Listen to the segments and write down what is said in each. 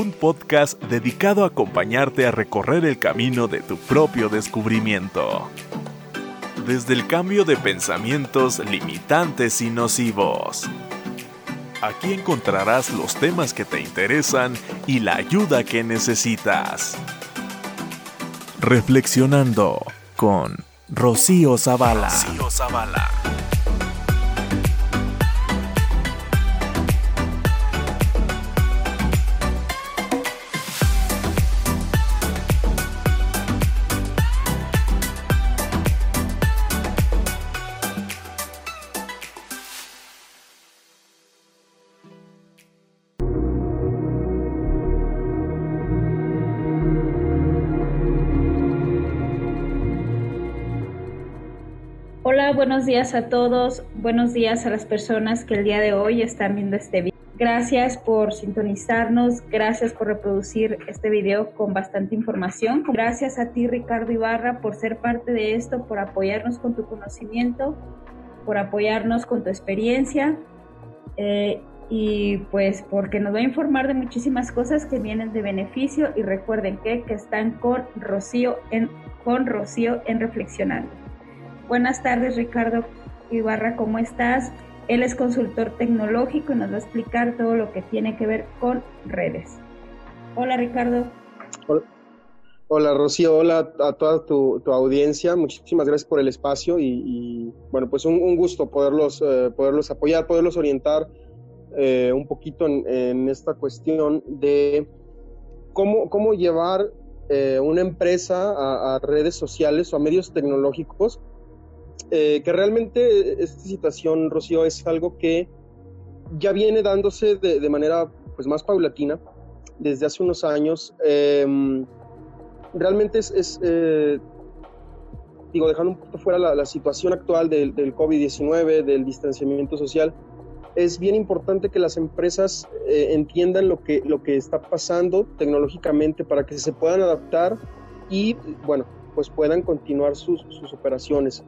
un podcast dedicado a acompañarte a recorrer el camino de tu propio descubrimiento. Desde el cambio de pensamientos limitantes y nocivos. Aquí encontrarás los temas que te interesan y la ayuda que necesitas. Reflexionando con Rocío Zavala. Rocío Zavala. Días a todos, buenos días a las personas que el día de hoy están viendo este video. Gracias por sintonizarnos, gracias por reproducir este video con bastante información. Gracias a ti Ricardo Ibarra por ser parte de esto, por apoyarnos con tu conocimiento, por apoyarnos con tu experiencia eh, y pues porque nos va a informar de muchísimas cosas que vienen de beneficio y recuerden que, que están con Rocío en, con Rocío en Reflexionando. Buenas tardes, Ricardo Ibarra, ¿cómo estás? Él es consultor tecnológico y nos va a explicar todo lo que tiene que ver con redes. Hola, Ricardo. Hola, Rocío. Hola a toda tu, audiencia. Muchísimas gracias por el espacio y, bueno, pues un, gusto poderlos, eh, poderlos apoyar, poderlos orientar eh, un poquito en, esta cuestión de cómo, cómo llevar eh, una empresa a, redes sociales o a medios tecnológicos eh, que realmente esta situación, Rocío, es algo que ya viene dándose de, manera pues, más paulatina desde hace unos años. Em, realmente es, eh, digo, dejando un poquito fuera la, situación actual del, COVID-19, del distanciamiento social, es bien importante que las empresas eh, entiendan lo que, lo que está pasando tecnológicamente para que se puedan adaptar y, bueno, pues puedan continuar sus, sus operaciones.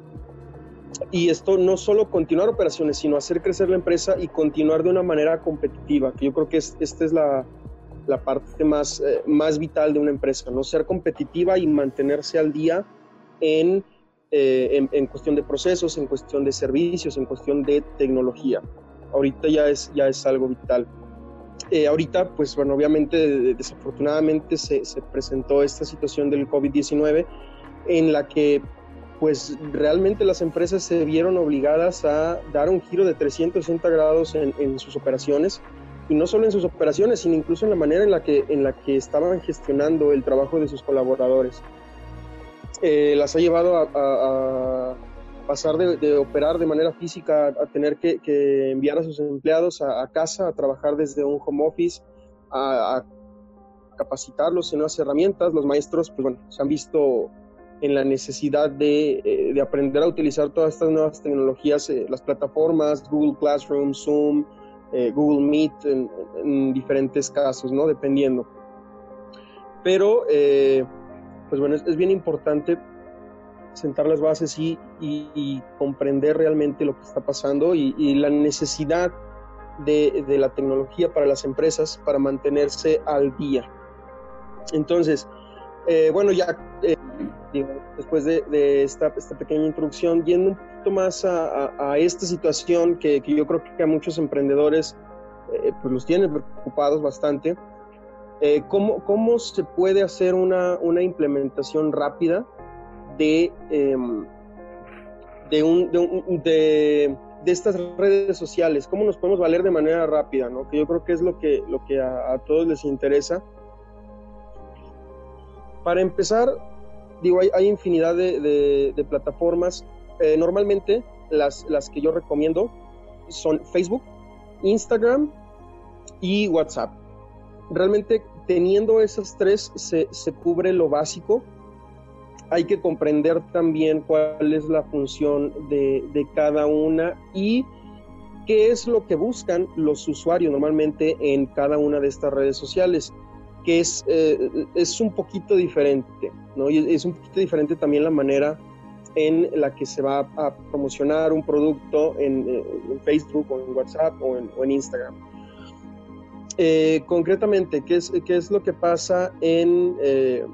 Y esto no solo continuar operaciones, sino hacer crecer la empresa y continuar de una manera competitiva, que yo creo que esta es la, parte más, eh, más vital de una empresa, ¿no? Ser competitiva y mantenerse al día en, eh, en, cuestión de procesos, en cuestión de servicios, en cuestión de tecnología. Ahorita ya es, ya es algo vital. Eh, ahorita, pues bueno, obviamente desafortunadamente se, se presentó esta situación del COVID-19 en la que pues realmente las empresas se vieron obligadas a dar un giro de 360 grados en, sus operaciones y no solo en sus operaciones, sino incluso en la manera en la que, en la que estaban gestionando el trabajo de sus colaboradores. Eh, las ha llevado a, pasar de, operar de manera física a, tener que, enviar a sus empleados a, casa a trabajar desde un home office, a, capacitarlos en nuevas herramientas. Los maestros, pues bueno, se han visto en la necesidad de, eh, de, aprender a utilizar todas estas nuevas tecnologías, eh, las plataformas, Google Classroom, Zoom, eh, Google Meet, en, diferentes casos, ¿no? Dependiendo. Pero, pues bueno, es, bien importante sentar las bases y, y, comprender realmente lo que está pasando y, y la necesidad de, de, la tecnología para las empresas para mantenerse al día. Entonces, bueno, ya después de, esta, esta, pequeña introducción, yendo un poquito más a, esta situación que, yo creo que a muchos emprendedores eh, pues los tiene preocupados bastante, eh, ¿cómo, ¿cómo, se puede hacer una, una implementación rápida de, em, de, un, de, de, estas redes sociales? ¿Cómo nos podemos valer de manera rápida? ¿no? Que yo creo que es lo que, lo que a, a todos les interesa. Para empezar, digo, hay, infinidad de, plataformas. Eh, normalmente las, las que yo recomiendo son Facebook, Instagram y WhatsApp. Realmente teniendo esas tres se, cubre lo básico. Hay que comprender también cuál es la función de, de cada una y qué es lo que buscan los usuarios normalmente en cada una de estas redes sociales que es, eh, es un poquito diferente, ¿no? Y es un poquito diferente también la manera en la que se va a promocionar un producto en, Facebook o en WhatsApp o en, Instagram. Eh, concretamente, ¿qué es, ¿qué es, lo que pasa en, eh,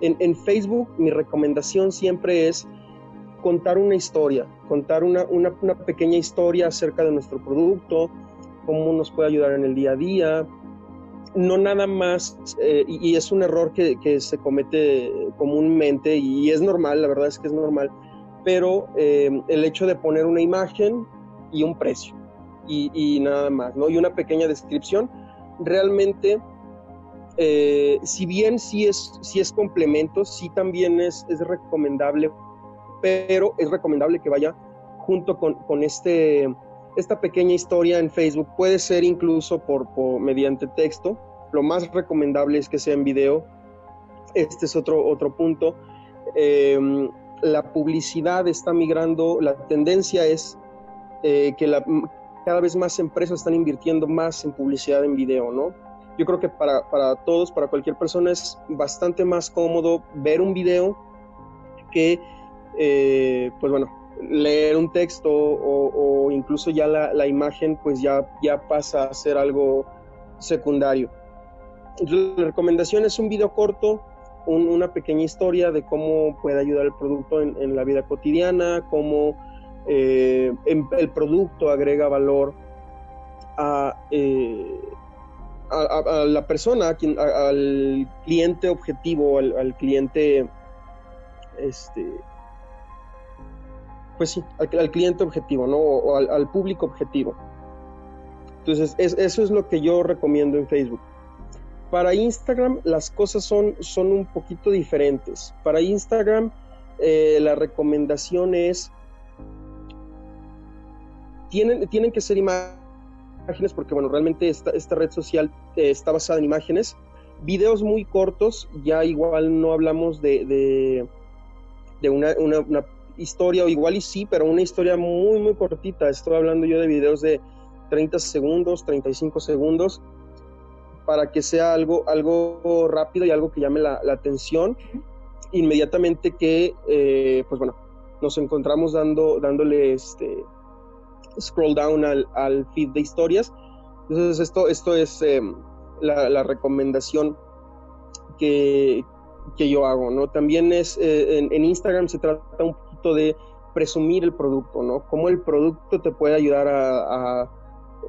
en, Facebook? Mi recomendación siempre es contar una historia, contar una, una, pequeña historia acerca de nuestro producto, cómo nos puede ayudar en el día a día. No nada más, eh, y, es un error que, se comete comúnmente y es normal, la verdad es que es normal, pero el hecho de poner una imagen y un precio y, y nada más, ¿no? Y una pequeña descripción realmente, eh, si bien sí es, sí es complemento, sí también es, es recomendable, pero es recomendable que vaya junto con, con este, esta pequeña historia en Facebook. Puede ser incluso por, por, mediante texto. Lo más recomendable es que sea en video. Este es otro, otro punto. Eh, la publicidad está migrando, la tendencia es eh, que cada vez más empresas están invirtiendo más en publicidad en video, ¿no? Yo creo que para, para todos, para cualquier persona es bastante más cómodo ver un video que, eh, pues bueno, leer un texto o, incluso ya la, imagen pues ya, ya pasa a ser algo secundario. La recomendación es un video corto, un, una pequeña historia de cómo puede ayudar el producto en, la vida cotidiana, cómo eh, el producto agrega valor a, eh, a, la persona, quien, al cliente objetivo, al, al, cliente, este, pues sí, al, cliente objetivo, ¿no? O al, público objetivo. Entonces, es, eso es lo que yo recomiendo en Facebook. Para Instagram las cosas son, son un poquito diferentes. Para Instagram eh, la recomendación es tienen, tienen que ser imágenes porque, bueno, realmente esta, esta red social eh, está basada en imágenes. Videos muy cortos, ya igual no hablamos de, de, una, historia, o igual y sí, pero una historia muy, muy cortita. Estoy hablando yo de videos de 30 segundos, 35 segundos, para que sea algo, algo rápido y algo que llame la, atención. Inmediatamente que, eh, pues bueno, nos encontramos dando, dándole este, scroll down al, feed de historias. Entonces esto, esto es la, la, recomendación que, que, yo hago, ¿no? También es, eh, en, en, Instagram se trata un de presumir el producto, ¿no? Cómo el producto te puede ayudar a, a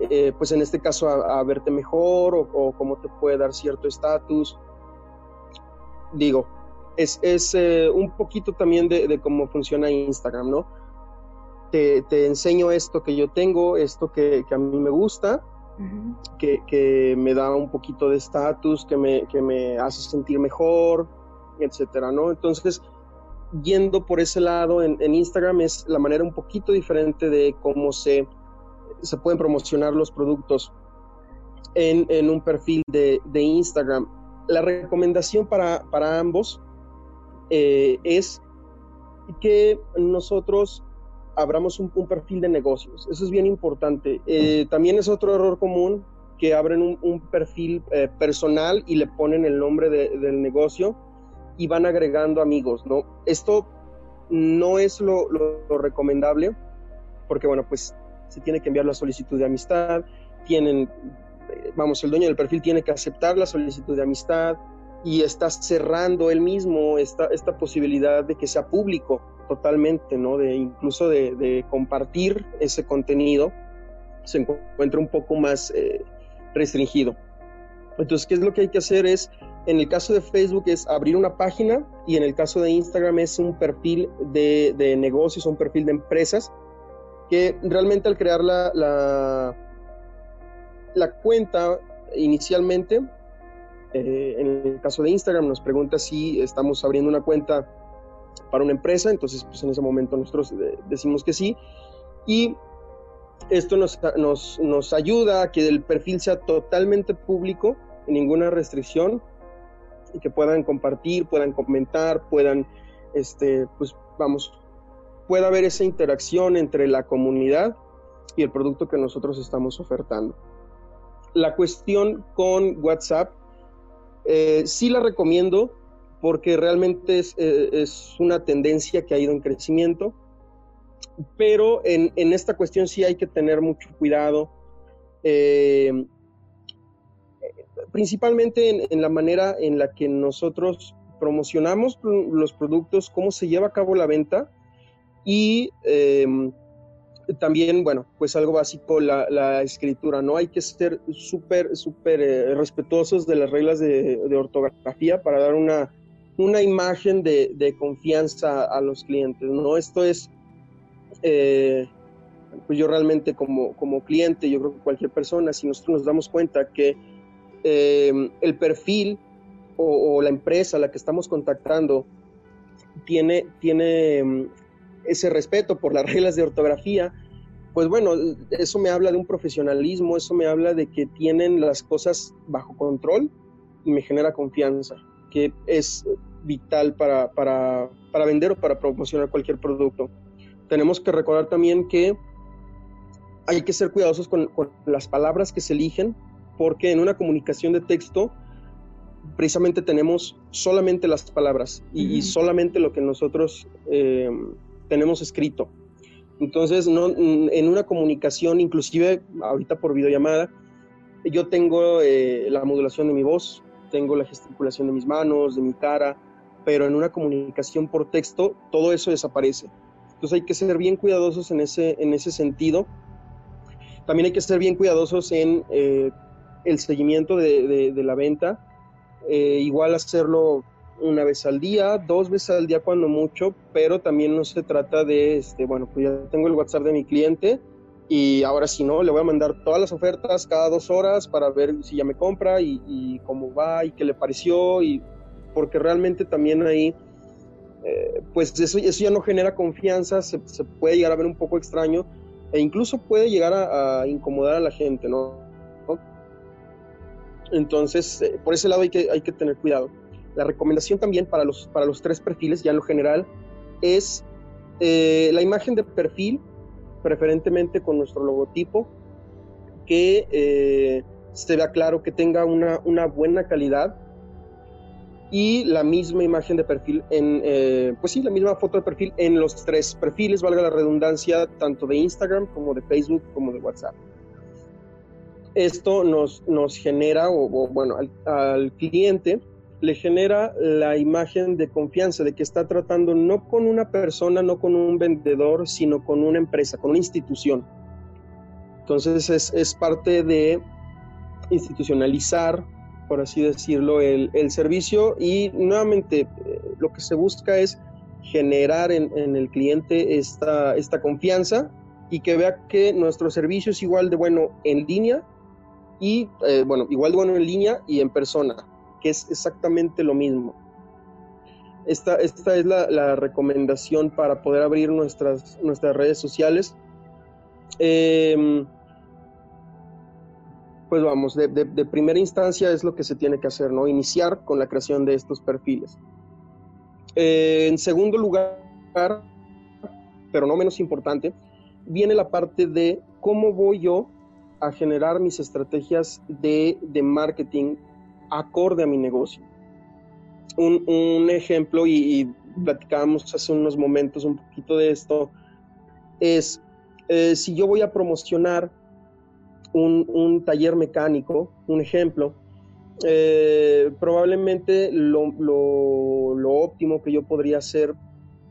eh, pues en este caso, a, a verte mejor o, o, cómo te puede dar cierto estatus. Digo, es, es eh, un poquito también de, de cómo funciona Instagram, ¿no? te, te, enseño esto que yo tengo, esto que, que a mí me gusta, uh -huh. que, que, me da un poquito de estatus, que me, que me hace sentir mejor, etcétera, ¿no? Entonces, yendo por ese lado en, Instagram es la manera un poquito diferente de cómo se, se pueden promocionar los productos en, en un perfil de, de, Instagram. La recomendación para, para ambos eh, es que nosotros abramos un, perfil de negocios. Eso es bien importante. Eh, también es otro error común que abren un, un perfil eh, personal y le ponen el nombre de, del negocio y van agregando amigos, ¿no? Esto no es lo, recomendable porque, bueno, pues se tiene que enviar la solicitud de amistad, tienen, eh, vamos, el dueño del perfil tiene que aceptar la solicitud de amistad y está cerrando él mismo esta, esta posibilidad de que sea público totalmente, ¿no? De incluso de, de compartir ese contenido se encuentra un poco más eh, restringido. Entonces, ¿qué es lo que hay que hacer? Es, en el caso de Facebook es abrir una página y en el caso de Instagram es un perfil de, de negocios, un perfil de empresas que realmente al crear la, la, cuenta inicialmente, eh, en el caso de Instagram nos pregunta si estamos abriendo una cuenta para una empresa, entonces pues en ese momento nosotros decimos que sí y esto nos, nos, nos ayuda a que el perfil sea totalmente público, ninguna restricción y que puedan compartir, puedan comentar, puedan, este, pues vamos, pueda haber esa interacción entre la comunidad y el producto que nosotros estamos ofertando. La cuestión con WhatsApp, eh, sí la recomiendo, porque realmente es, eh, es, una tendencia que ha ido en crecimiento, pero en, en esta cuestión sí hay que tener mucho cuidado. Eh, principalmente en, la manera en la que nosotros promocionamos los productos, cómo se lleva a cabo la venta y em, también, bueno, pues algo básico, la, escritura, ¿no? Hay que ser súper, súper eh, respetuosos de las reglas de, ortografía para dar una, una imagen de, confianza a los clientes, ¿no? Esto es, eh, pues yo realmente como, como cliente, yo creo que cualquier persona, si nosotros nos damos cuenta que em, el perfil o, la empresa a la que estamos contactando tiene, tiene em, ese respeto por las reglas de ortografía, pues bueno, eso me habla de un profesionalismo, eso me habla de que tienen las cosas bajo control y me genera confianza, que es vital para, para, para vender o para promocionar cualquier producto. Tenemos que recordar también que hay que ser cuidadosos con, las palabras que se eligen, porque en una comunicación de texto precisamente tenemos solamente las palabras y, solamente lo que nosotros eh, tenemos escrito. Entonces, no, en una comunicación, inclusive ahorita por videollamada, yo tengo eh, la modulación de mi voz, tengo la gesticulación de mis manos, de mi cara, pero en una comunicación por texto todo eso desaparece. Entonces hay que ser bien cuidadosos en ese, en ese sentido. También hay que ser bien cuidadosos en eh, el seguimiento de, de, la venta. Eh, igual hacerlo una vez al día, dos veces al día cuando mucho, pero también no se trata de, este, bueno, pues ya tengo el WhatsApp de mi cliente y ahora si no, le voy a mandar todas las ofertas cada dos horas para ver si ya me compra y, cómo va y qué le pareció, y porque realmente también ahí, eh, pues eso, eso ya no genera confianza, se, puede llegar a ver un poco extraño e incluso puede llegar a, incomodar a la gente, ¿no? Entonces, eh, por ese lado hay que, tener cuidado. La recomendación también para los, para los tres perfiles, ya en lo general, es eh, la imagen de perfil, preferentemente con nuestro logotipo, que eh, se vea claro, que tenga una, una, buena calidad y la misma imagen de perfil en, eh, pues sí, la misma foto de perfil en los tres perfiles, valga la redundancia, tanto de Instagram como de Facebook como de WhatsApp. Esto nos, nos genera, o, bueno, al, cliente le genera la imagen de confianza, de que está tratando no con una persona, no con un vendedor, sino con una empresa, con una institución. Entonces es, parte de institucionalizar, por así decirlo, el, servicio y nuevamente eh, lo que se busca es generar en, el cliente esta, esta confianza y que vea que nuestro servicio es igual de bueno en línea y, eh, bueno, igual de bueno en línea y en persona que es exactamente lo mismo. Esta, esta es la, recomendación para poder abrir nuestras, nuestras redes sociales. Em, pues vamos, de, primera instancia es lo que se tiene que hacer, ¿no? Iniciar con la creación de estos perfiles. Eh, en segundo lugar, pero no menos importante, viene la parte de cómo voy yo a generar mis estrategias de, de marketing acorde a mi negocio. Un, ejemplo, y, platicábamos hace unos momentos un poquito de esto, es eh, si yo voy a promocionar un, taller mecánico, un ejemplo, eh, probablemente lo, óptimo que yo podría hacer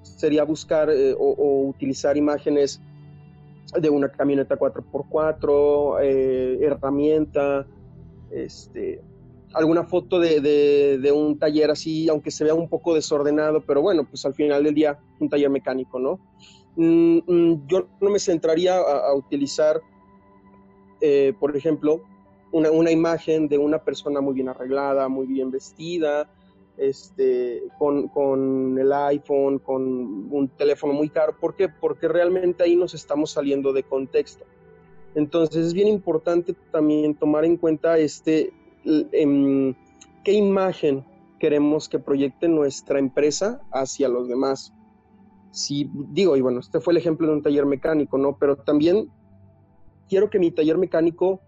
sería buscar eh, o, utilizar imágenes de una camioneta 4x4, herramienta, este, alguna foto de, un taller así, aunque se vea un poco desordenado, pero bueno, pues al final del día un taller mecánico, ¿no? Mm, mm, yo no me centraría a, utilizar, eh, por ejemplo, una, imagen de una persona muy bien arreglada, muy bien vestida, este, con, con, el iPhone, con un teléfono muy caro. ¿Por qué? Porque realmente ahí nos estamos saliendo de contexto. Entonces es bien importante también tomar en cuenta este, Em, qué imagen queremos que proyecte nuestra empresa hacia los demás. Si digo, y bueno, este fue el ejemplo de un taller mecánico, ¿no? Pero también quiero que mi taller mecánico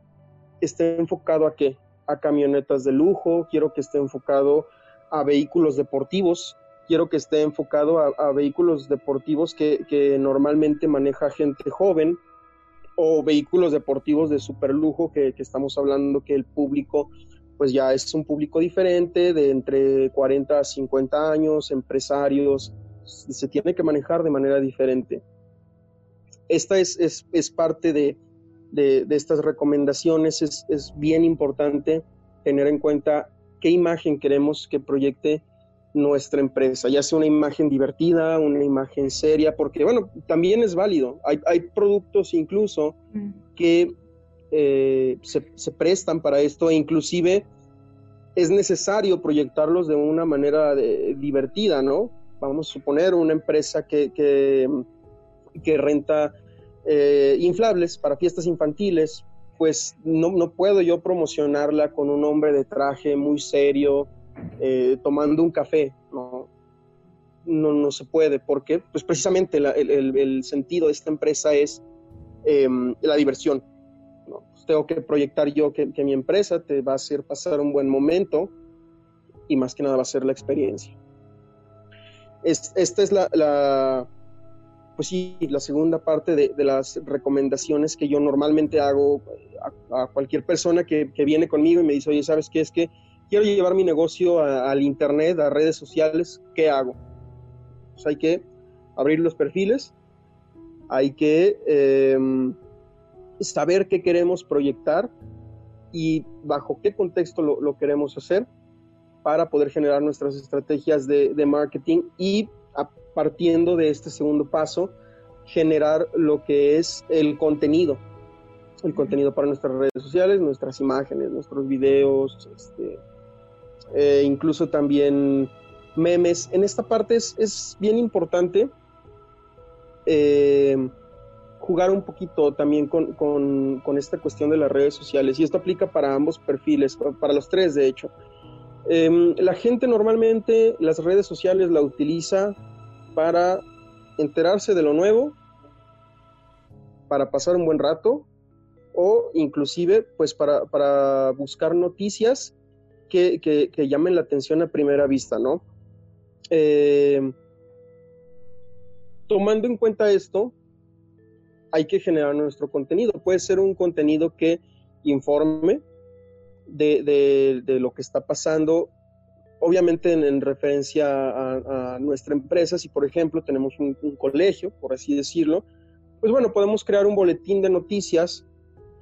esté enfocado a qué? A camionetas de lujo, quiero que esté enfocado a vehículos deportivos, quiero que esté enfocado a, vehículos deportivos que, normalmente maneja gente joven, o vehículos deportivos de super lujo que, estamos hablando que el público pues ya es un público diferente, de entre 40 a 50 años, empresarios, se tiene que manejar de manera diferente. Esta es, es, parte de, de, estas recomendaciones, es, es bien importante tener en cuenta qué imagen queremos que proyecte nuestra empresa, ya sea una imagen divertida, una imagen seria, porque bueno, también es válido. Hay, hay productos incluso mm. que eh, se, prestan para esto e inclusive es necesario proyectarlos de una manera divertida, ¿no? Vamos a suponer una empresa que, que, renta eh, inflables para fiestas infantiles, pues no, no, puedo yo promocionarla con un hombre de traje muy serio, eh, tomando un café, ¿no? No, no se puede, porque pues precisamente el, sentido de esta empresa es em, la diversión, tengo que proyectar yo que, mi empresa te va a hacer pasar un buen momento y más que nada va a ser la experiencia. esta es la, pues sí, la segunda parte de, las recomendaciones que yo normalmente hago a, cualquier persona que, viene conmigo y me dice, oye, ¿sabes qué? Es que quiero llevar mi negocio al Internet, a redes sociales, ¿qué hago? Pues hay que abrir los perfiles, hay que... Em, saber qué queremos proyectar y bajo qué contexto lo, queremos hacer para poder generar nuestras estrategias de, marketing y partiendo de este segundo paso, generar lo que es el contenido, el contenido para nuestras redes sociales, nuestras imágenes, nuestros videos, este, eh, incluso también memes. En esta parte es, bien importante eh, jugar un poquito también con, esta cuestión de las redes sociales y esto aplica para ambos perfiles, para los tres de hecho. Em, la gente normalmente las redes sociales la utiliza para enterarse de lo nuevo, para pasar un buen rato o inclusive pues para, buscar noticias que, llamen la atención a primera vista, ¿no? Em, tomando en cuenta esto, hay que generar nuestro contenido. Puede ser un contenido que informe de, lo que está pasando, obviamente en, referencia a, nuestra empresa, si por ejemplo tenemos un, colegio, por así decirlo, pues bueno, podemos crear un boletín de noticias,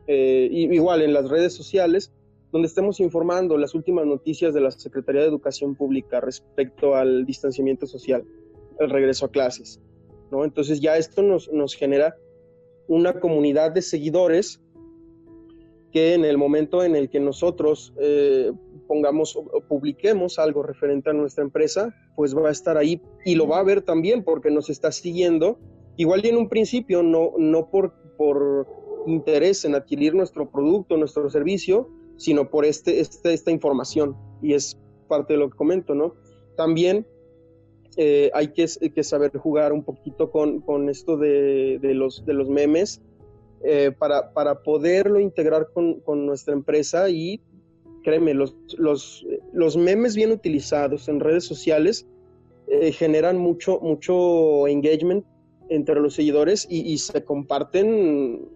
eh, igual en las redes sociales, donde estemos informando las últimas noticias de la Secretaría de Educación Pública respecto al distanciamiento social, el regreso a clases. ¿no? Entonces ya esto nos, nos genera una comunidad de seguidores que en el momento en el que nosotros eh, pongamos o publiquemos algo referente a nuestra empresa, pues va a estar ahí y lo va a ver también porque nos está siguiendo. Igual y en un principio no, no por, por interés en adquirir nuestro producto, nuestro servicio, sino por este, este, esta información. Y es parte de lo que comento, ¿no? También eh, hay que, saber jugar un poquito con, esto de, los, de los memes eh, para, para, poderlo integrar con, nuestra empresa y créeme, los, los, los, memes bien utilizados en redes sociales eh, generan mucho, mucho engagement entre los seguidores y, se comparten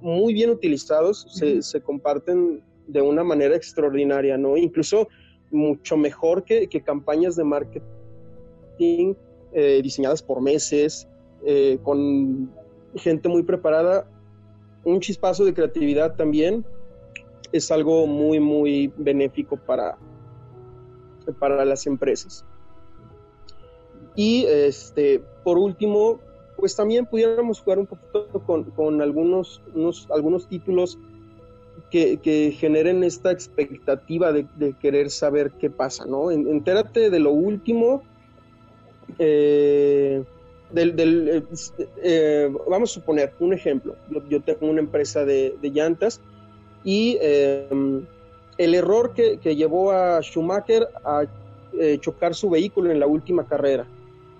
muy bien utilizados, se, se, comparten de una manera extraordinaria, ¿no? Incluso mucho mejor que, que campañas de marketing eh, diseñadas por meses, eh, con gente muy preparada. Un chispazo de creatividad también es algo muy, muy benéfico para, para las empresas. Y este, por último, pues también pudiéramos jugar un poquito con, algunos, algunos títulos que, generen esta expectativa de, querer saber qué pasa, ¿no? Entérate de lo último eh, del, eh, eh, vamos a suponer un ejemplo. Yo, tengo una empresa de, llantas y em, el error que, llevó a Schumacher a chocar su vehículo en la última carrera,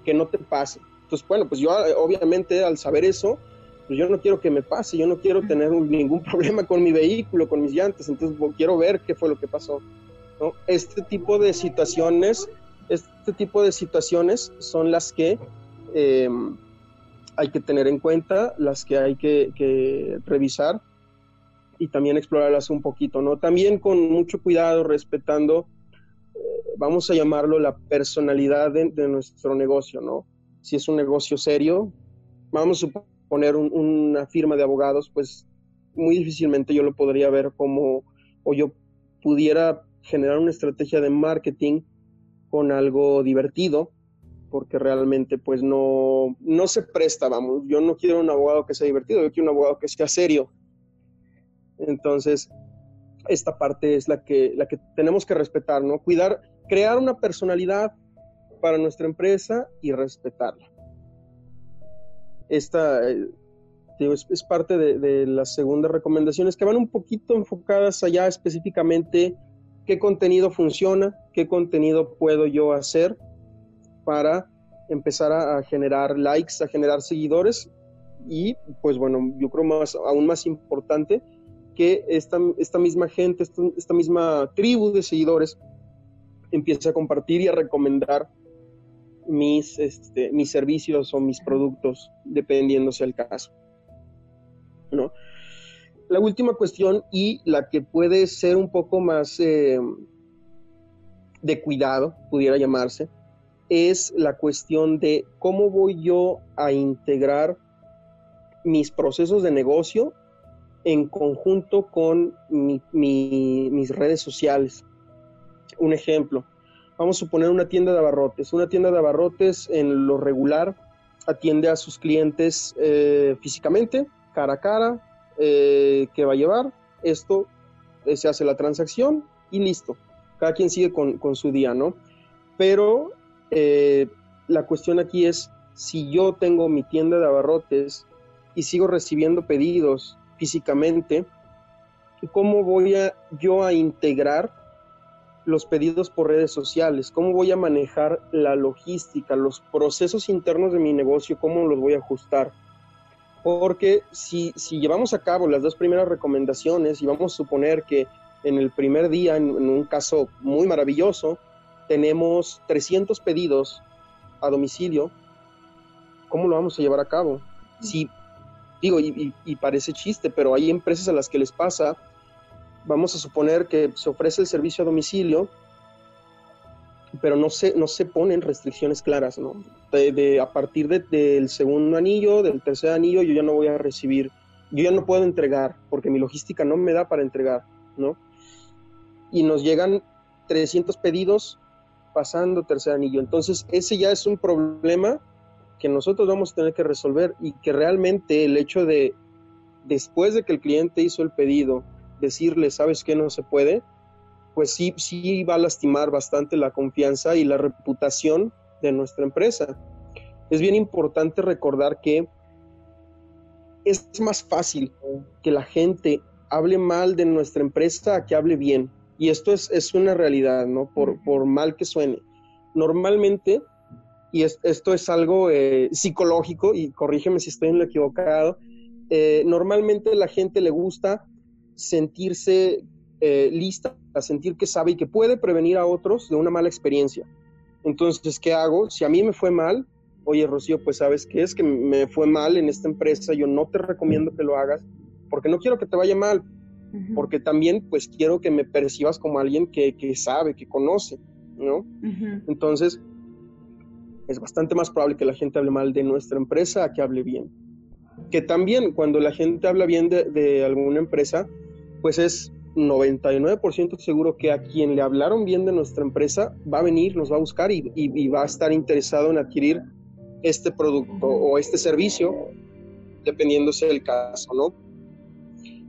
que no te pase. Entonces, bueno, pues yo obviamente al saber eso, pues yo no quiero que me pase, yo no quiero tener ningún problema con mi vehículo, con mis llantas, entonces quiero ver qué fue lo que pasó. Este tipo de situaciones este tipo de situaciones son las que em, hay que tener en cuenta, las que hay que, revisar y también explorarlas un poquito, ¿no? También con mucho cuidado, respetando, eh, vamos a llamarlo la personalidad de, nuestro negocio, ¿no? Si es un negocio serio, vamos a suponer una firma de abogados, pues muy difícilmente yo lo podría ver como, o yo pudiera generar una estrategia de marketing con algo divertido, porque realmente pues no, no se presta, vamos, yo no quiero un abogado que sea divertido, yo quiero un abogado que sea serio. Entonces, esta parte es la que, la que tenemos que respetar, ¿no? Cuidar, crear una personalidad para nuestra empresa y respetarla. Esta eh, es, parte de, de, las segundas recomendaciones que van un poquito enfocadas allá específicamente qué contenido funciona, qué contenido puedo yo hacer para empezar a, generar likes, a generar seguidores y pues bueno, yo creo más, aún más importante que esta, esta misma gente, esta, misma tribu de seguidores empiece a compartir y a recomendar mis, este, mis servicios o mis productos, dependiéndose el caso. ¿no? La última cuestión y la que puede ser un poco más eh, de cuidado, pudiera llamarse, es la cuestión de cómo voy yo a integrar mis procesos de negocio en conjunto con mis redes sociales. Un ejemplo, vamos a suponer una tienda de abarrotes. Una tienda de abarrotes en lo regular atiende a sus clientes eh, físicamente, cara a cara, eh, que va a llevar. Esto eh, se hace la transacción y listo. Cada quien sigue con, con su día, ¿no? Pero eh, la cuestión aquí es, si yo tengo mi tienda de abarrotes y sigo recibiendo pedidos físicamente, ¿cómo voy a, yo a integrar los pedidos por redes sociales? ¿Cómo voy a manejar la logística, los procesos internos de mi negocio? ¿Cómo los voy a ajustar? Porque si, si llevamos a cabo las dos primeras recomendaciones y vamos a suponer que en el primer día, en un caso muy maravilloso, tenemos 300 pedidos a domicilio, ¿cómo lo vamos a llevar a cabo? Si, digo, y, parece chiste, pero hay empresas a las que les pasa, vamos a suponer que se ofrece el servicio a domicilio, pero no se, no se ponen restricciones claras, ¿no? De, a partir del segundo anillo, del tercer anillo, yo ya no voy a recibir, yo ya no puedo entregar, porque mi logística no me da para entregar, ¿no? Y nos llegan 300 pedidos pasando tercer anillo. Entonces, ese ya es un problema que nosotros vamos a tener que resolver y que realmente el hecho de, después de que el cliente hizo el pedido, decirle, ¿sabes qué? No se puede, pues sí, sí va a lastimar bastante la confianza y la reputación de nuestra empresa. Es bien importante recordar que es más fácil que la gente hable mal de nuestra empresa a que hable bien. Y esto es, es una realidad, ¿no? Por, por, mal que suene. Normalmente, y esto es algo eh, psicológico, y corrígeme si estoy en lo equivocado, eh, normalmente la gente le gusta sentirse eh, lista, a sentir que sabe y que puede prevenir a otros de una mala experiencia. Entonces, ¿qué hago? Si a mí me fue mal, oye Rocío, pues sabes qué es que me fue mal en esta empresa, yo no te recomiendo que lo hagas, porque no quiero que te vaya mal, porque también pues quiero que me percibas como alguien que, sabe, que conoce, ¿no? Entonces, es bastante más probable que la gente hable mal de nuestra empresa a que hable bien. Que también cuando la gente habla bien de, alguna empresa, pues es 99% seguro que a quien le hablaron bien de nuestra empresa va a venir, nos va a buscar y, va a estar interesado en adquirir este producto o este servicio, dependiéndose del caso, ¿no?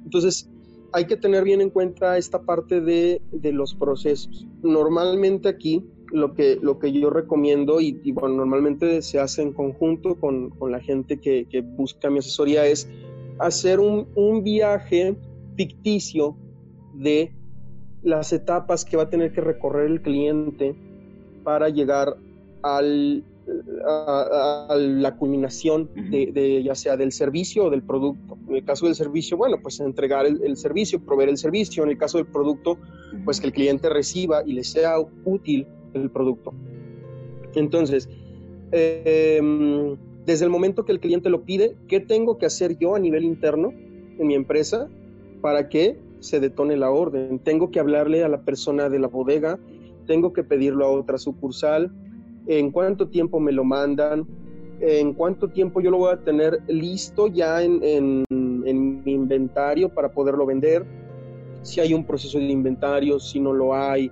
Entonces, hay que tener bien en cuenta esta parte de, los procesos. Normalmente aquí lo que, lo que yo recomiendo y, bueno, normalmente se hace en conjunto con, la gente que, busca mi asesoría es hacer un, un viaje ficticio de las etapas que va a tener que recorrer el cliente para llegar al a, la culminación de, ya sea del servicio o del producto. En el caso del servicio, bueno, pues entregar el, servicio, proveer el servicio. En el caso del producto, pues que el cliente reciba y le sea útil el producto. Entonces, em, desde el momento que el cliente lo pide, ¿qué tengo que hacer yo a nivel interno en mi empresa para que se detone la orden. Tengo que hablarle a la persona de la bodega, tengo que pedirlo a otra sucursal, en cuánto tiempo me lo mandan, en cuánto tiempo yo lo voy a tener listo ya en, mi inventario para poderlo vender, si hay un proceso de inventario, si no lo hay.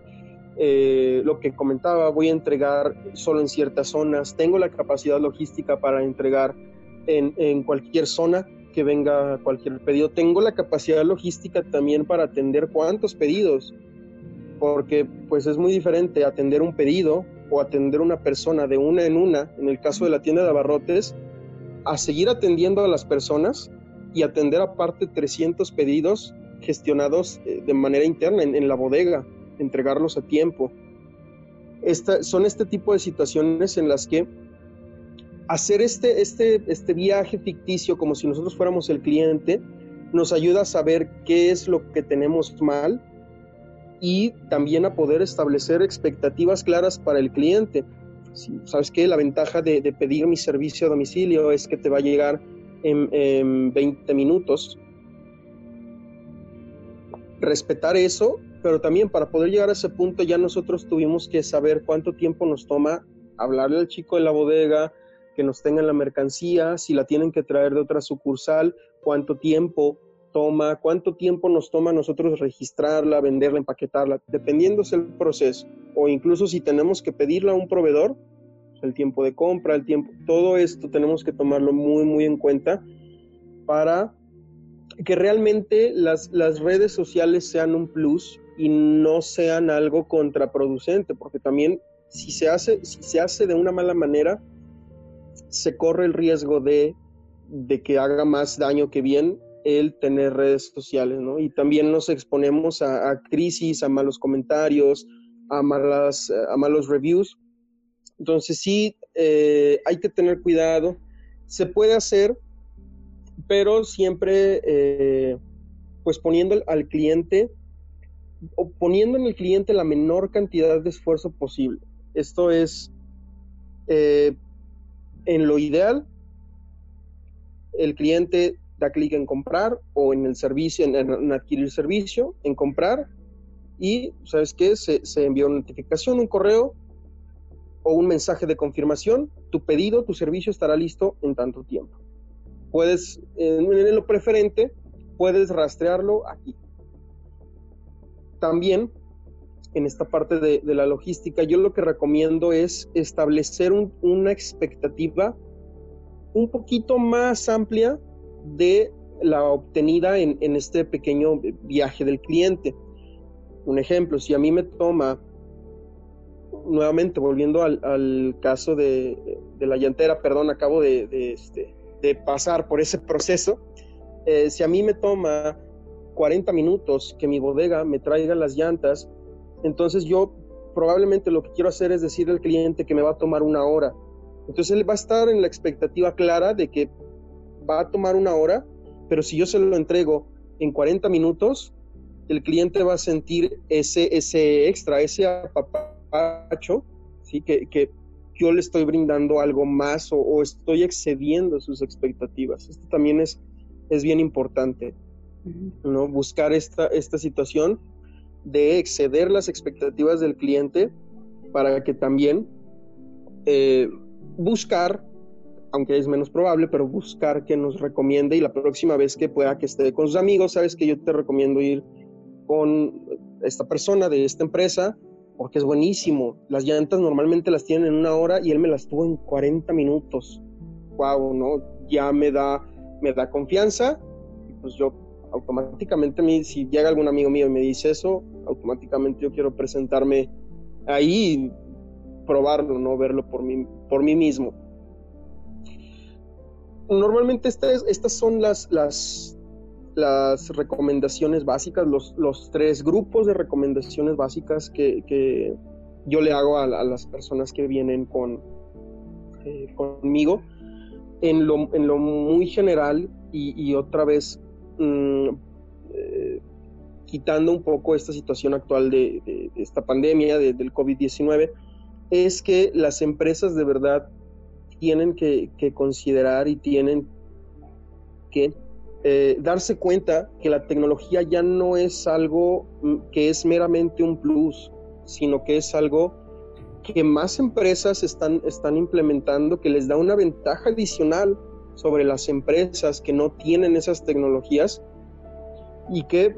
Eh, lo que comentaba, voy a entregar solo en ciertas zonas, tengo la capacidad logística para entregar en, en cualquier zona que venga cualquier pedido, tengo la capacidad logística también para atender cuántos pedidos, porque pues es muy diferente atender un pedido o atender una persona de una en una, en el caso de la tienda de abarrotes, a seguir atendiendo a las personas y atender aparte 300 pedidos gestionados eh, de manera interna en, la bodega, entregarlos a tiempo. Esta, son este tipo de situaciones en las que hacer este, este, este viaje ficticio como si nosotros fuéramos el cliente nos ayuda a saber qué es lo que tenemos mal y también a poder establecer expectativas claras para el cliente. ¿Sabes qué? La ventaja de, pedir mi servicio a domicilio es que te va a llegar en, 20 minutos. Respetar eso, pero también para poder llegar a ese punto ya nosotros tuvimos que saber cuánto tiempo nos toma hablarle al chico de la bodega, que nos tengan la mercancía, si la tienen que traer de otra sucursal, cuánto tiempo, toma, cuánto tiempo nos toma nosotros registrarla, venderla, empaquetarla, dependiendo del proceso. O incluso si tenemos que pedirla a un proveedor, el tiempo de compra, el tiempo, todo esto tenemos que tomarlo muy, muy en cuenta para que realmente las, las redes sociales sean un plus y no sean algo contraproducente, porque también si se hace, si se hace de una mala manera, se corre el riesgo de, de que haga más daño que bien el tener redes sociales, ¿no? Y también nos exponemos a, crisis, a malos comentarios, a, malas, a malos reviews. Entonces sí, eh, hay que tener cuidado. Se puede hacer, pero siempre eh, pues poniendo al cliente poniendo en el cliente la menor cantidad de esfuerzo posible. Esto es, eh, en lo ideal, el cliente da clic en comprar o en el servicio, en, adquirir servicio, en comprar y, ¿sabes qué? Se, se envía una notificación, un correo o un mensaje de confirmación, tu pedido, tu servicio estará listo en tanto tiempo. Puedes, en, lo preferente, puedes rastrearlo aquí. También, en esta parte de, la logística, yo lo que recomiendo es establecer una expectativa un poquito más amplia de la obtenida en, este pequeño viaje del cliente. Un ejemplo, si a mí me toma, nuevamente volviendo al, caso de, la llantera, perdón, acabo de, este, pasar por ese proceso, eh, si a mí me toma 40 minutos que mi bodega me traiga las llantas, entonces yo probablemente lo que quiero hacer es decirle al cliente que me va a tomar una hora. Entonces él va a estar en la expectativa clara de que va a tomar una hora, pero si yo se lo entrego en 40 minutos, el cliente va a sentir ese, ese extra, ese apapacho, ¿sí? que, que yo le estoy brindando algo más o, estoy excediendo sus expectativas. Esto también es, es bien importante, ¿no? Buscar esta, esta situación de exceder las expectativas del cliente para que también eh, buscar aunque es menos probable, pero buscar que nos recomiende y la próxima vez que pueda que esté con sus amigos, sabes que yo te recomiendo ir con esta persona de esta empresa porque es buenísimo. Las llantas normalmente las tienen en una hora y él me las tuvo en 40 minutos. Wow, ¿no? Ya me da, me da confianza y pues yo automáticamente, si llega algún amigo mío y me dice eso, automáticamente yo quiero presentarme ahí y probarlo, ¿no? Verlo por mí, por mí mismo normalmente estas, estas son las, las, las recomendaciones básicas, los, los, tres grupos de recomendaciones básicas que, que yo le hago a, las personas que vienen con, eh, conmigo. En lo, en lo, muy general y, otra vez mm, eh, quitando un poco esta situación actual de, de esta pandemia, del COVID-19, es que las empresas de verdad tienen que, considerar y tienen que eh, darse cuenta que la tecnología ya no es algo mm, que es meramente un plus, sino que es algo que más empresas están, están implementando, que les da una ventaja adicional sobre las empresas que no tienen esas tecnologías y que,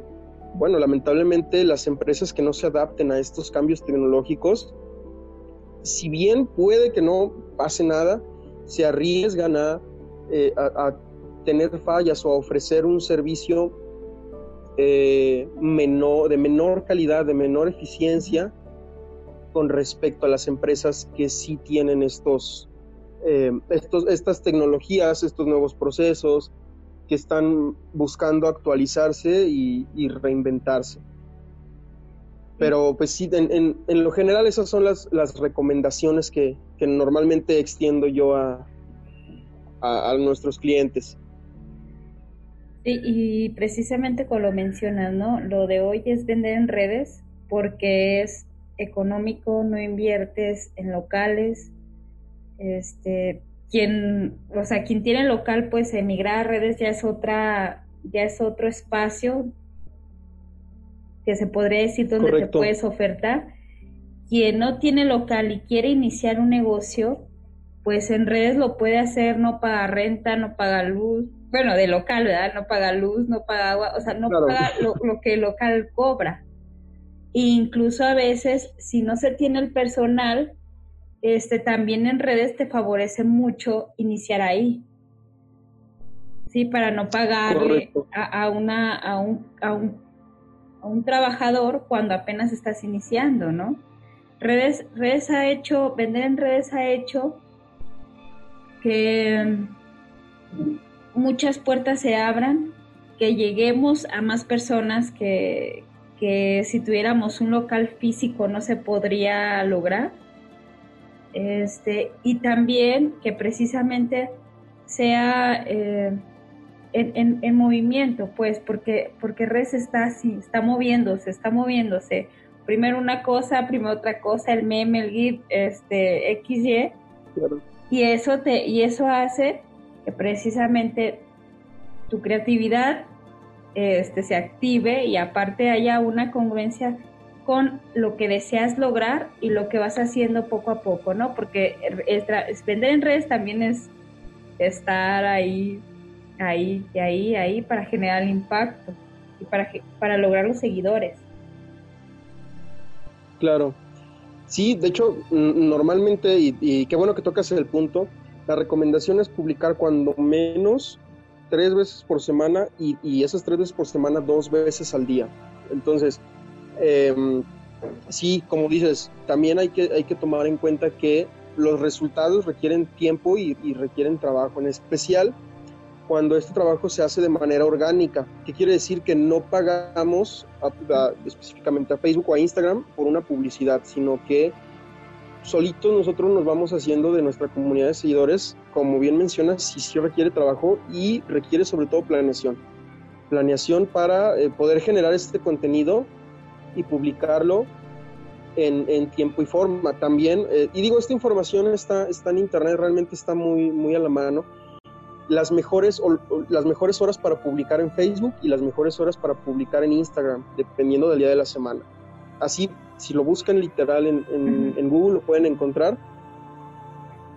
bueno, lamentablemente las empresas que no se adapten a estos cambios tecnológicos, si bien puede que no pase nada, se arriesgan a, eh, tener fallas o a ofrecer un servicio eh, menor, de menor calidad, de menor eficiencia con respecto a las empresas que sí tienen estos, eh, estos, estas tecnologías, estos nuevos procesos, que están buscando actualizarse y, reinventarse. Pero pues sí, en, lo general esas son las, las recomendaciones que, que, normalmente extiendo yo a, a, nuestros clientes. Sí, y precisamente como lo mencionas, ¿no? Lo de hoy es vender en redes porque es económico, no inviertes en locales, este, quien, o sea, quien tiene local, pues emigrar a redes ya es otra, ya es otro espacio que se podría decir donde te puedes ofertar. Quien no tiene local y quiere iniciar un negocio, pues en redes lo puede hacer, no paga renta, no paga luz, bueno, de local, ¿verdad? No paga luz, no paga agua, o sea, no paga lo, lo, que el local cobra. E incluso a veces, si no se tiene el personal, este, también en redes te favorece mucho iniciar ahí. Sí, para no pagarle a, una, a, un, a, un, a un trabajador cuando apenas estás iniciando, ¿no? Redes, redes ha hecho, vender en redes ha hecho que muchas puertas se abran, que lleguemos a más personas que, que si tuviéramos un local físico no se podría lograr. Este, y también que precisamente sea eh, en, movimiento, pues, porque, porque Res está así, está moviéndose, está moviéndose. Primero una cosa, primero otra cosa, el meme, el GIF, este, XY. Y eso te, y eso hace que precisamente tu creatividad este, se active y aparte haya una congruencia con lo que deseas lograr y lo que vas haciendo poco a poco, ¿no? Porque vender en redes también es estar ahí, ahí, y ahí, ahí para generar impacto y para, para lograr los seguidores. Claro. Sí, de hecho, normalmente, y, y qué bueno que tocas el punto, la recomendación es publicar cuando menos tres veces por semana y, esas tres veces por semana dos veces al día. Entonces, em, sí, como dices, también hay que, hay que tomar en cuenta que los resultados requieren tiempo y, requieren trabajo, en especial cuando este trabajo se hace de manera orgánica. ¿Qué quiere decir? Que no pagamos específicamente a Facebook o a Instagram por una publicidad, sino que solitos nosotros nos vamos haciendo de nuestra comunidad de seguidores, como bien mencionas, sí, sí requiere trabajo y requiere sobre todo planeación. Planeación para eh, poder generar este contenido y publicarlo en, tiempo y forma también. Eh, y digo, esta información está, está en internet, realmente está muy, muy a la mano. Las mejores, las mejores horas para publicar en Facebook y las mejores horas para publicar en Instagram, dependiendo del día de la semana. Así si lo buscan literal en, Google lo pueden encontrar.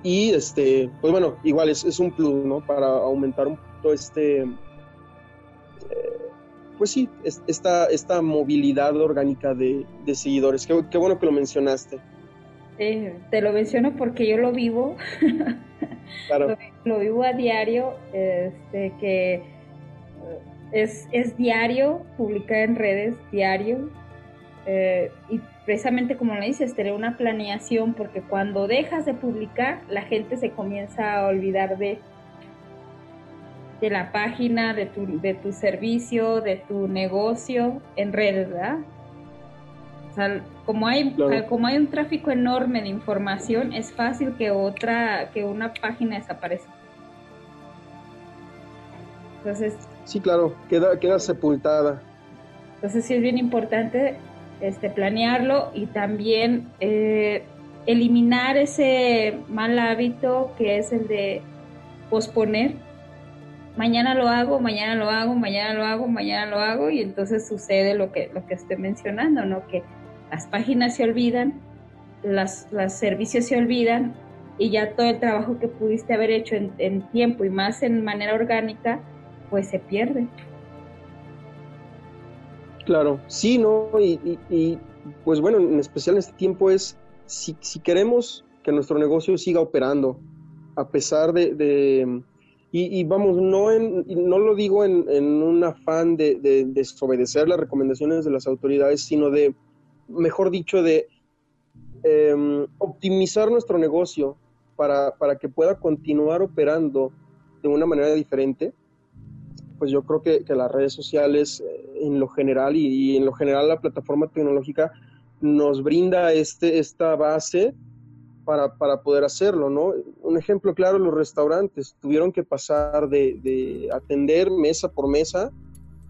Y este, pues bueno, igual es, es un plus, ¿no? Para aumentar un poquito este, eh, pues sí, esta, esta movilidad orgánica de, seguidores. Qué, bueno que lo mencionaste. Te lo menciono porque yo lo vivo. Claro. lo, vivo a diario, este, que es, es diario, publicar en redes, diario. Eh, y precisamente como le dices, tener una planeación, porque cuando dejas de publicar, la gente se comienza a olvidar de, de la página, de tu, de tu servicio, de tu negocio en redes, ¿verdad? Sea, como hay, como hay un tráfico enorme de información, es fácil que otra, que una página desaparezca. Entonces. Sí, claro, queda, queda sepultada. Entonces sí es bien importante este, planearlo y también eh, eliminar ese mal hábito que es el de posponer. mañana lo hago, mañana lo hago, mañana lo hago, mañana lo hago y entonces sucede lo que, lo que estoy mencionando, ¿no? Que las páginas se olvidan, los servicios se olvidan y ya todo el trabajo que pudiste haber hecho en, tiempo y más en manera orgánica, pues se pierde. Claro, sí, ¿no? Y, pues bueno, en especial en este tiempo es, si, si queremos que nuestro negocio siga operando, a pesar de y, vamos, no, en, no lo digo en, un afán de, desobedecer las recomendaciones de las autoridades, sino de, mejor dicho, de em, optimizar nuestro negocio para, que pueda continuar operando de una manera diferente. Pues yo creo que, las redes sociales eh, en lo general y, en lo general la plataforma tecnológica nos brinda este, esta base para, para, poder hacerlo, ¿no? Un ejemplo claro, los restaurantes tuvieron que pasar de, atender mesa por mesa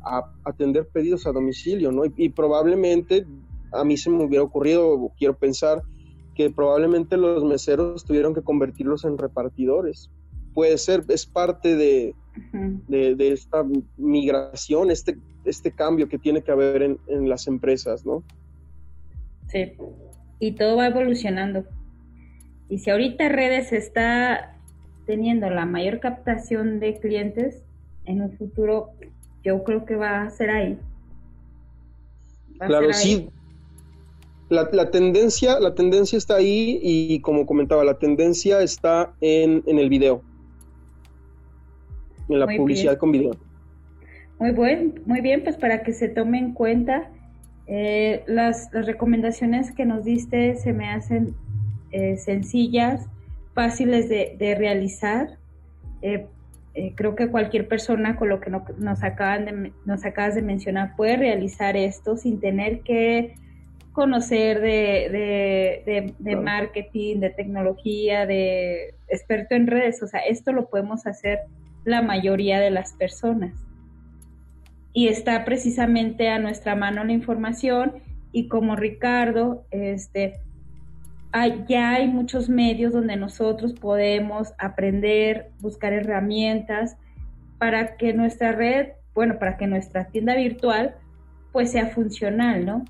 a atender pedidos a domicilio, ¿no? Y, probablemente a mí se me hubiera ocurrido, quiero pensar, que probablemente los meseros tuvieron que convertirlos en repartidores. Puede ser, es parte de, de, esta migración, este, este cambio que tiene que haber en, en las empresas, ¿no? Sí, y todo va evolucionando. Y si ahorita redes está teniendo la mayor captación de clientes, en un futuro yo creo que va a ser ahí. claro, sí. La, tendencia, la tendencia está ahí y como comentaba, la tendencia está en, el video, en la publicidad con video. Muy buen, muy bien, pues para que se tome en cuenta eh, las, las recomendaciones que nos diste se me hacen eh, sencillas, fáciles de, realizar. Eh, eh, creo que cualquier persona con lo que nos, acaban de, nos acabas de mencionar puede realizar esto sin tener que conocer de, de, marketing, de tecnología, de experto en redes. O sea, esto lo podemos hacer la mayoría de las personas. Y está precisamente a nuestra mano la información y como Ricardo, este, ya hay muchos medios donde nosotros podemos aprender, buscar herramientas para que nuestra red, bueno, para que nuestra tienda virtual pues sea funcional, ¿no?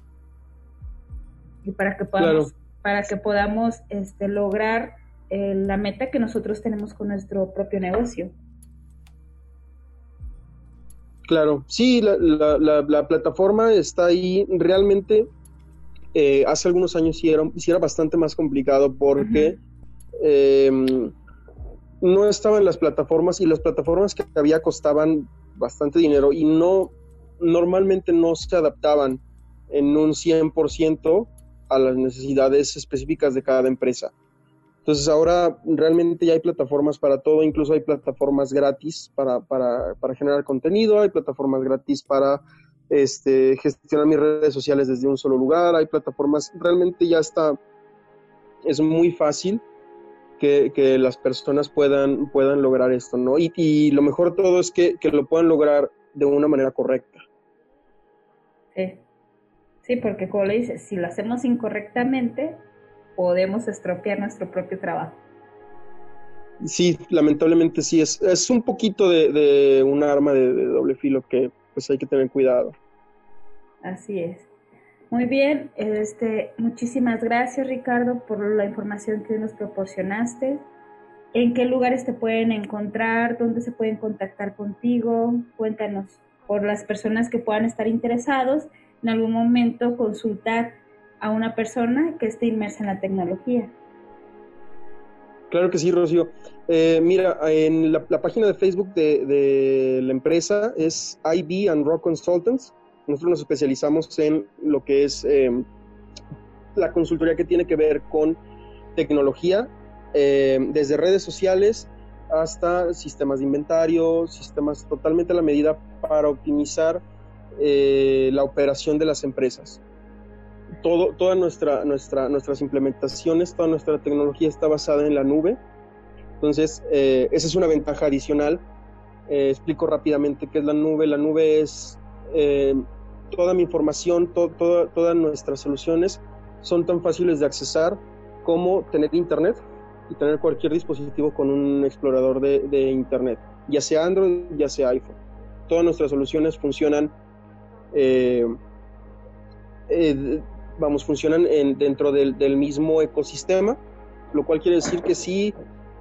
Y para que podamos, para que podamos este, lograr eh, la meta que nosotros tenemos con nuestro propio negocio. Claro, sí, la, la plataforma está ahí. Realmente eh, hace algunos años sí era, bastante más complicado porque em, no estaban las plataformas y las plataformas que había costaban bastante dinero y no normalmente no se adaptaban en un 100% a las necesidades específicas de cada empresa. Entonces ahora realmente ya hay plataformas para todo, incluso hay plataformas gratis para, para generar contenido, hay plataformas gratis para este, gestionar mis redes sociales desde un solo lugar, hay plataformas, realmente ya está, es muy fácil que, las personas puedan, puedan lograr esto, ¿no? Y, lo mejor todo es que, lo puedan lograr de una manera correcta. Sí, sí, porque como le dices, si lo hacemos incorrectamente, podemos estropear nuestro propio trabajo. Sí, lamentablemente sí, es, es un poquito de, un arma de doble filo que pues hay que tener cuidado. Así es. Muy bien, este, muchísimas gracias Ricardo por la información que nos proporcionaste. ¿En qué lugares te pueden encontrar? ¿Dónde se pueden contactar contigo? Cuéntanos, por las personas que puedan estar interesados en algún momento consultar a una persona que esté inmersa en la tecnología. Claro que sí, Rocío. Eh, mira, en la, página de Facebook de, la empresa es IB and Rock Consultants. Nosotros nos especializamos en lo que es em, la consultoría que tiene que ver con tecnología, em, desde redes sociales hasta sistemas de inventario, sistemas totalmente a la medida para optimizar eh, la operación de las empresas todo, toda nuestra, nuestra, nuestras implementaciones, toda nuestra tecnología está basada en la nube. Entonces, eh, esa es una ventaja adicional. Eh, explico rápidamente qué es la nube. La nube es toda mi información, todas nuestras soluciones son tan fáciles de accesar como tener internet y tener cualquier dispositivo con un explorador de internet. ya sea Android, ya sea iPhone. Todas nuestras soluciones funcionan, eh, eh, vamos, funcionan en, dentro del, del, mismo ecosistema, lo cual quiere decir que si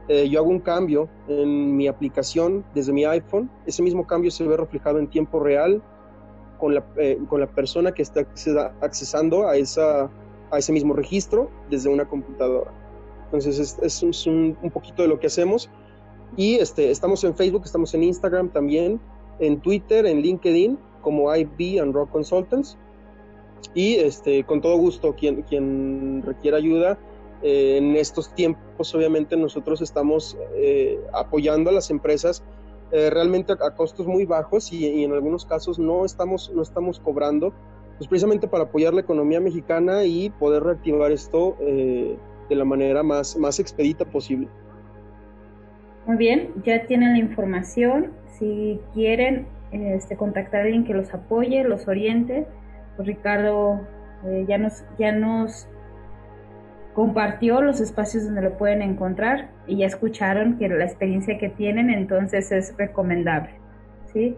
eh, yo hago un cambio en mi aplicación desde mi iPhone, ese mismo cambio se ve reflejado en tiempo real con la, con la persona que está accesando a, esa, a ese mismo registro desde una computadora. Entonces es, es un, un, poquito de lo que hacemos. Y este, estamos en Facebook, estamos en Instagram también, en Twitter, en LinkedIn, como IB and Rock Consultants. Y este, con todo gusto, quien, quien requiera ayuda, eh, en estos tiempos obviamente nosotros estamos eh, apoyando a las empresas eh, realmente a, a, costos muy bajos y, y, en algunos casos no estamos, no estamos cobrando, pues precisamente para apoyar la economía mexicana y poder reactivar esto de la manera más, más expedita posible. Muy bien, ya tienen la información. Si quieren este, contactar a alguien que los apoye, los oriente, pues Ricardo eh, ya, nos, ya nos compartió los espacios donde lo pueden encontrar y ya escucharon que la experiencia que tienen entonces es recomendable. ¿sí?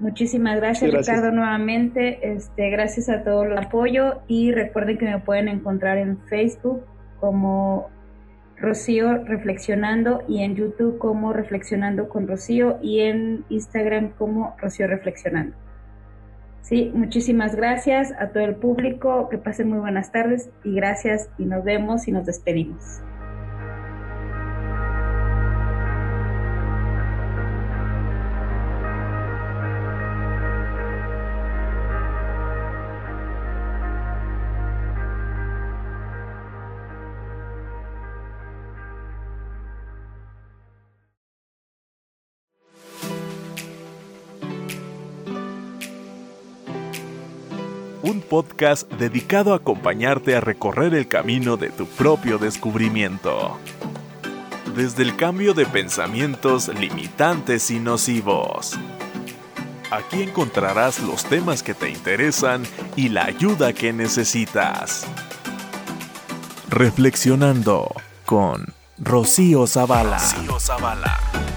Muchísimas gracias, gracias, Ricardo nuevamente. Este, gracias a todo el apoyo y recuerden que me pueden encontrar en Facebook como Rocío Reflexionando y en YouTube como Reflexionando con Rocío y en Instagram como Rocío Reflexionando. Sí, muchísimas gracias a todo el público, que pasen muy buenas tardes y gracias y nos vemos y nos despedimos. Podcast dedicado a acompañarte a recorrer el camino de tu propio descubrimiento. Desde el cambio de pensamientos limitantes y nocivos. Aquí encontrarás los temas que te interesan y la ayuda que necesitas. Reflexionando con Rocío Zavala. Rocío Zavala.